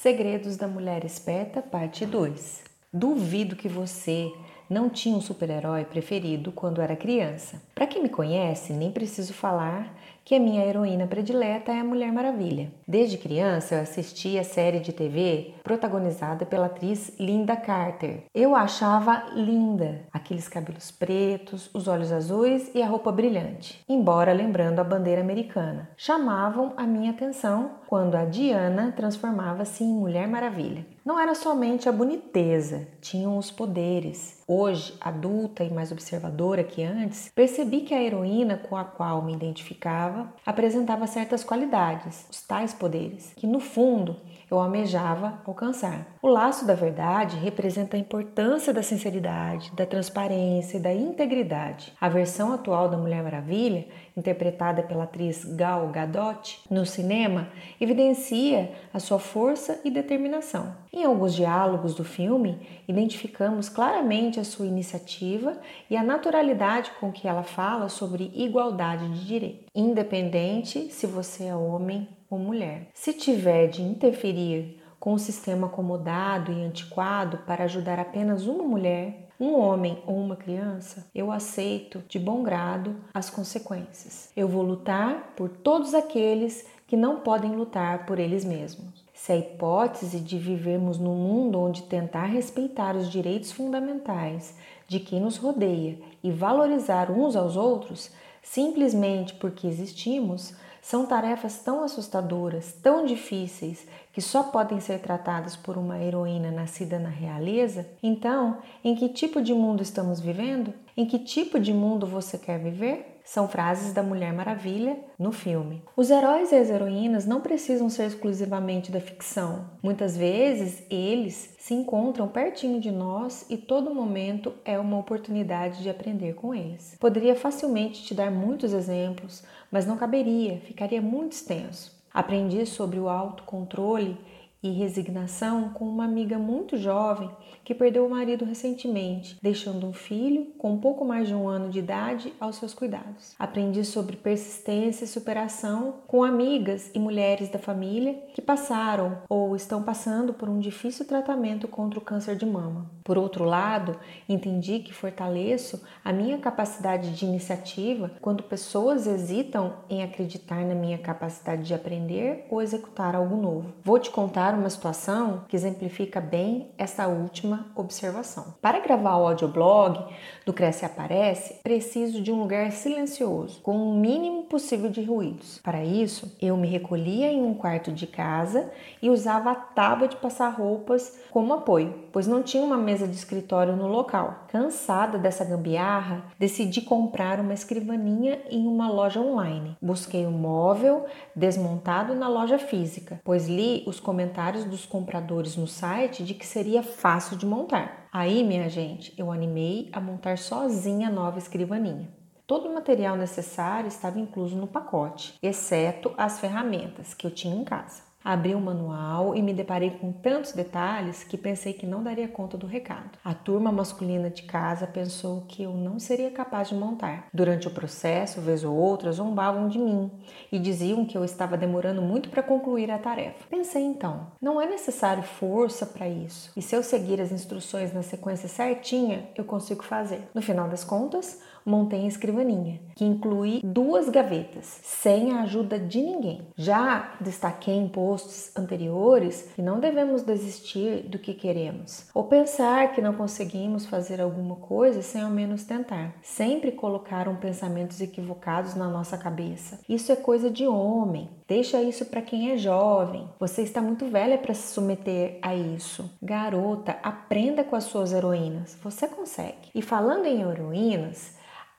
Segredos da Mulher Esperta, parte 2. Duvido que você não tinha um super-herói preferido quando era criança. Para quem me conhece, nem preciso falar que a minha heroína predileta é a Mulher Maravilha. Desde criança eu assisti a série de TV protagonizada pela atriz Linda Carter. Eu achava linda, aqueles cabelos pretos, os olhos azuis e a roupa brilhante, embora lembrando a bandeira americana. Chamavam a minha atenção quando a Diana transformava-se em Mulher Maravilha. Não era somente a boniteza, tinham os poderes. Hoje, adulta e mais observadora que antes, percebi que a heroína com a qual me identificava apresentava certas qualidades, os tais poderes, que no fundo eu almejava alcançar. O laço da verdade representa a importância da sinceridade, da transparência e da integridade. A versão atual da Mulher Maravilha, interpretada pela atriz Gal Gadot no cinema, evidencia a sua força e determinação. Em alguns diálogos do filme, identificamos claramente a sua iniciativa e a naturalidade com que ela fala sobre igualdade de direito, independente se você é homem ou mulher. Se tiver de interferir com o sistema acomodado e antiquado para ajudar apenas uma mulher, um homem ou uma criança, eu aceito de bom grado as consequências. Eu vou lutar por todos aqueles que não podem lutar por eles mesmos. Se a hipótese de vivermos num mundo onde tentar respeitar os direitos fundamentais de quem nos rodeia e valorizar uns aos outros, simplesmente porque existimos, são tarefas tão assustadoras, tão difíceis, que só podem ser tratadas por uma heroína nascida na realeza? Então, em que tipo de mundo estamos vivendo? Em que tipo de mundo você quer viver? São frases da Mulher Maravilha no filme. Os heróis e as heroínas não precisam ser exclusivamente da ficção. Muitas vezes eles se encontram pertinho de nós e todo momento é uma oportunidade de aprender com eles. Poderia facilmente te dar muitos exemplos, mas não caberia, ficaria muito extenso. Aprendi sobre o autocontrole e resignação com uma amiga muito jovem que perdeu o marido recentemente, deixando um filho com pouco mais de um ano de idade aos seus cuidados. Aprendi sobre persistência e superação com amigas e mulheres da família que passaram ou estão passando por um difícil tratamento contra o câncer de mama. Por outro lado, entendi que fortaleço a minha capacidade de iniciativa quando pessoas hesitam em acreditar na minha capacidade de aprender ou executar algo novo. Vou te contar uma situação que exemplifica bem essa última observação. Para gravar o audioblog do Cresce e Aparece, preciso de um lugar silencioso, com o mínimo possível de ruídos. Para isso, eu me recolhia em um quarto de casa e usava a tábua de passar roupas como apoio, pois não tinha uma mesa de escritório no local. Cansada dessa gambiarra, decidi comprar uma escrivaninha em uma loja online. Busquei um móvel desmontado na loja física, pois li os comentários comentários dos compradores no site de que seria fácil de montar. Aí, minha gente, eu animei a montar sozinha a nova escrivaninha. Todo o material necessário estava incluso no pacote, exceto as ferramentas que eu tinha em casa. Abri o manual e me deparei com tantos detalhes que pensei que não daria conta do recado. A turma masculina de casa pensou que eu não seria capaz de montar. Durante o processo, vez ou outra, zombavam de mim e diziam que eu estava demorando muito para concluir a tarefa. Pensei então, não é necessário força para isso. E se eu seguir as instruções na sequência certinha, eu consigo fazer. No final das contas, montei a escrivaninha, que inclui duas gavetas, sem a ajuda de ninguém. Já destaquei em posts anteriores que não devemos desistir do que queremos, ou pensar que não conseguimos fazer alguma coisa sem ao menos tentar. Sempre colocaram pensamentos equivocados na nossa cabeça. Isso é coisa de homem. Deixa isso para quem é jovem. Você está muito velha para se submeter a isso. Garota, aprenda com as suas heroínas. Você consegue. E falando em heroínas,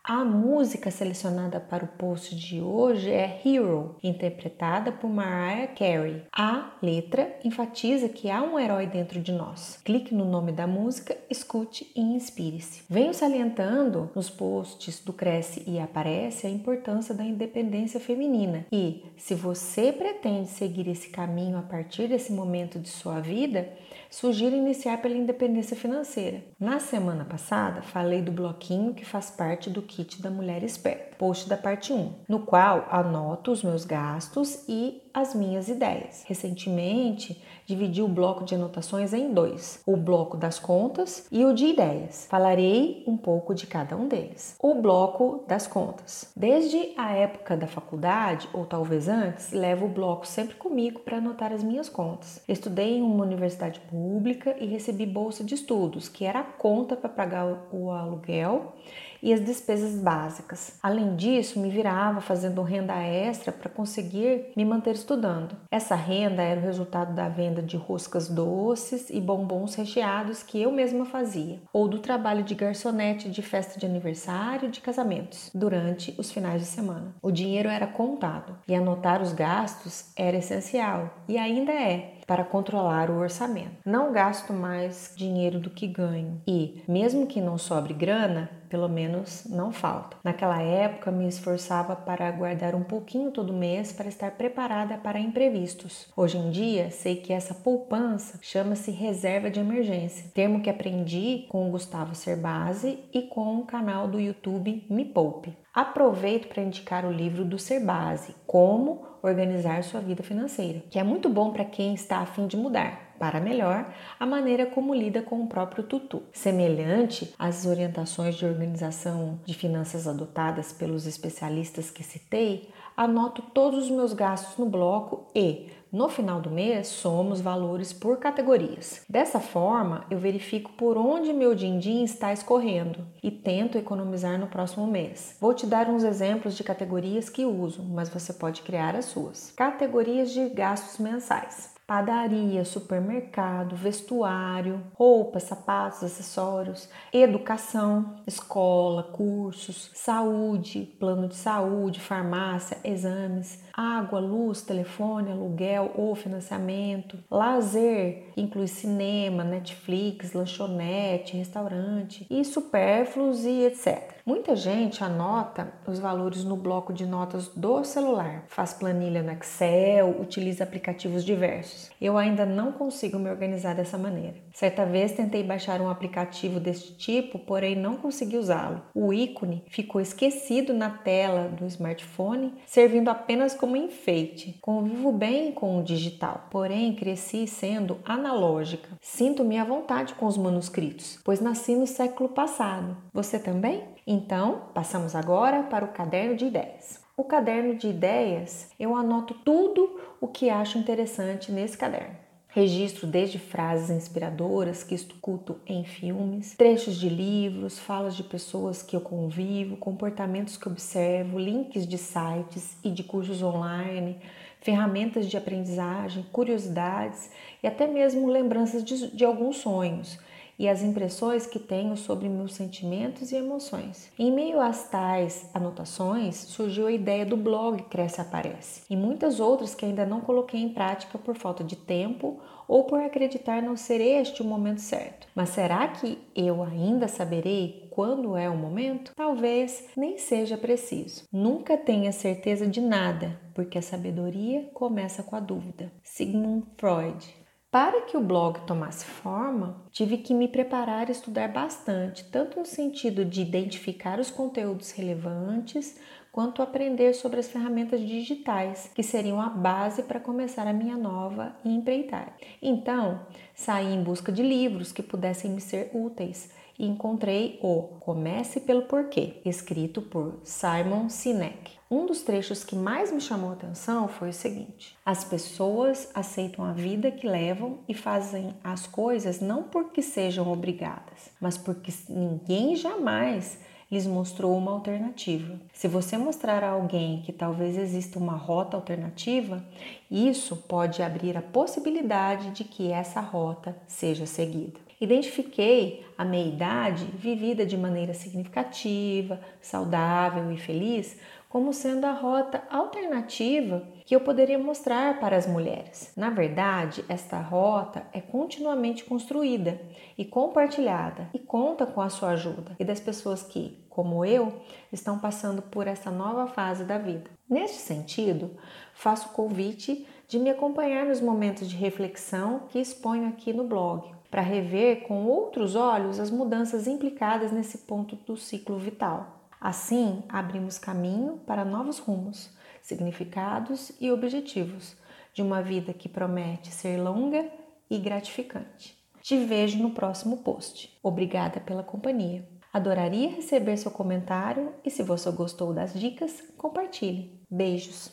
a música selecionada para o post de hoje é Hero, interpretada por Mariah Carey. A letra enfatiza que há um herói dentro de nós. Clique no nome da música, escute e inspire-se. Venho salientando nos posts do Cresce e Aparece a importância da independência feminina. E, se você pretende seguir esse caminho a partir desse momento de sua vida, sugiro iniciar pela independência financeira. Na semana passada, falei do bloquinho que faz parte do kit da mulher esperta. Post da parte 1, no qual anoto os meus gastos e as minhas ideias. Recentemente, dividi o bloco de anotações em dois: o bloco das contas e o de ideias. Falarei um pouco de cada um deles. O bloco das contas. Desde a época da faculdade, ou talvez antes, levo o bloco sempre comigo para anotar as minhas contas. Estudei em uma universidade pública e recebi bolsa de estudos, que era a conta para pagar o aluguel e as despesas básicas. Além disso, me virava fazendo renda extra para conseguir me manter estudando. Essa renda era o resultado da venda de roscas doces e bombons recheados que eu mesma fazia, ou do trabalho de garçonete de festa de aniversário e de casamentos durante os finais de semana. O dinheiro era contado e anotar os gastos era essencial e ainda é para controlar o orçamento. Não gasto mais dinheiro do que ganho e, mesmo que não sobre grana, pelo menos não falta. Naquela época, me esforçava para guardar um pouquinho todo mês para estar preparada para imprevistos. Hoje em dia, sei que essa poupança chama-se reserva de emergência, termo que aprendi com o Gustavo Cerbasi e com o canal do YouTube Me Poupe. Aproveito para indicar o livro do Cerbasi, Como Organizar Sua Vida Financeira, que é muito bom para quem está a fim de mudar para melhor a maneira como lida com o próprio tutu. Semelhante às orientações de organização de finanças adotadas pelos especialistas que citei, anoto todos os meus gastos no bloco e, no final do mês, somos valores por categorias. Dessa forma, eu verifico por onde meu din-din está escorrendo e tento economizar no próximo mês. Vou te dar uns exemplos de categorias que uso, mas você pode criar as suas. Categorias de gastos mensais padaria, supermercado, vestuário, roupas, sapatos, acessórios, educação, escola, cursos, saúde, plano de saúde, farmácia, exames, água, luz, telefone, aluguel ou financiamento, lazer, inclui cinema, Netflix, lanchonete, restaurante e supérfluos e etc. Muita gente anota os valores no bloco de notas do celular, faz planilha no Excel, utiliza aplicativos diversos. Eu ainda não consigo me organizar dessa maneira. Certa vez tentei baixar um aplicativo deste tipo, porém não consegui usá-lo. O ícone ficou esquecido na tela do smartphone, servindo apenas como enfeite. Convivo bem com o digital, porém cresci sendo analógica. Sinto-me à vontade com os manuscritos, pois nasci no século passado. Você também? Então, passamos agora para o caderno de ideias. O caderno de ideias, eu anoto tudo o que acho interessante nesse caderno. Registro desde frases inspiradoras que escuto em filmes, trechos de livros, falas de pessoas que eu convivo, comportamentos que observo, links de sites e de cursos online, ferramentas de aprendizagem, curiosidades e até mesmo lembranças de, de alguns sonhos e as impressões que tenho sobre meus sentimentos e emoções. Em meio às tais anotações, surgiu a ideia do blog Cresce Aparece e muitas outras que ainda não coloquei em prática por falta de tempo ou por acreditar não ser este o momento certo. Mas será que eu ainda saberei quando é o momento? Talvez nem seja preciso. Nunca tenha certeza de nada, porque a sabedoria começa com a dúvida. Sigmund Freud. Para que o blog tomasse forma, tive que me preparar e estudar bastante, tanto no sentido de identificar os conteúdos relevantes, quanto aprender sobre as ferramentas digitais, que seriam a base para começar a minha nova empreitada. Então, saí em busca de livros que pudessem me ser úteis e encontrei o Comece pelo Porquê, escrito por Simon Sinek. Um dos trechos que mais me chamou a atenção foi o seguinte: As pessoas aceitam a vida que levam e fazem as coisas não porque sejam obrigadas, mas porque ninguém jamais lhes mostrou uma alternativa. Se você mostrar a alguém que talvez exista uma rota alternativa, isso pode abrir a possibilidade de que essa rota seja seguida. Identifiquei a meia-idade vivida de maneira significativa, saudável e feliz como sendo a rota alternativa que eu poderia mostrar para as mulheres. Na verdade, esta rota é continuamente construída e compartilhada e conta com a sua ajuda e das pessoas que, como eu, estão passando por essa nova fase da vida. Neste sentido, faço o convite de me acompanhar nos momentos de reflexão que exponho aqui no blog, para rever com outros olhos as mudanças implicadas nesse ponto do ciclo vital. Assim, abrimos caminho para novos rumos, significados e objetivos de uma vida que promete ser longa e gratificante. Te vejo no próximo post. Obrigada pela companhia. Adoraria receber seu comentário e se você gostou das dicas, compartilhe. Beijos!